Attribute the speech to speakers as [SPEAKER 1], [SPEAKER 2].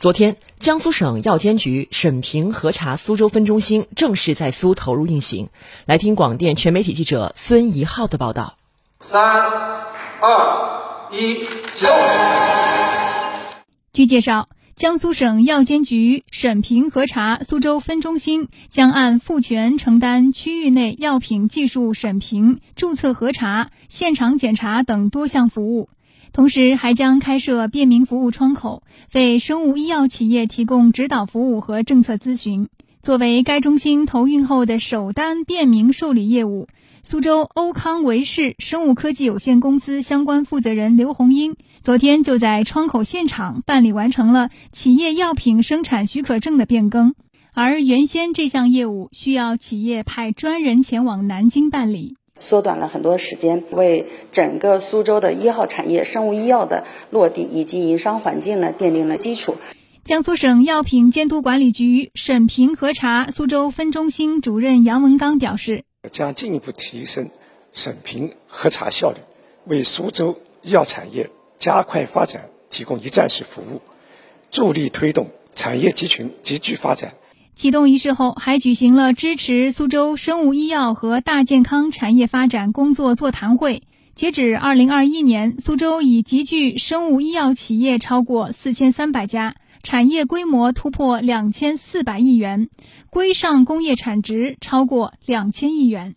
[SPEAKER 1] 昨天，江苏省药监局审评核查苏州分中心正式在苏投入运行。来听广电全媒体记者孙怡浩的报道。
[SPEAKER 2] 三、二、一，启动。
[SPEAKER 3] 据介绍，江苏省药监局审评核查苏州分中心将按赋权承担区域内药品技术审评、注册核查、现场检查等多项服务。同时，还将开设便民服务窗口，为生物医药企业提供指导服务和政策咨询。作为该中心投运后的首单便民受理业务，苏州欧康维视生物科技有限公司相关负责人刘红英昨天就在窗口现场办理完成了企业药品生产许可证的变更。而原先这项业务需要企业派专人前往南京办理。
[SPEAKER 4] 缩短了很多时间，为整个苏州的一号产业生物医药的落地以及营商环境呢奠定了基础。
[SPEAKER 3] 江苏省药品监督管理局审评核查苏州分中心主任杨文刚表示，
[SPEAKER 5] 将进一步提升审评核查效率，为苏州医药产业加快发展提供一站式服务，助力推动产业集群集聚发展。
[SPEAKER 3] 启动仪式后，还举行了支持苏州生物医药和大健康产业发展工作座谈会。截止二零二一年，苏州已集聚生物医药企业超过四千三百家，产业规模突破两千四百亿元，规上工业产值超过两千亿元。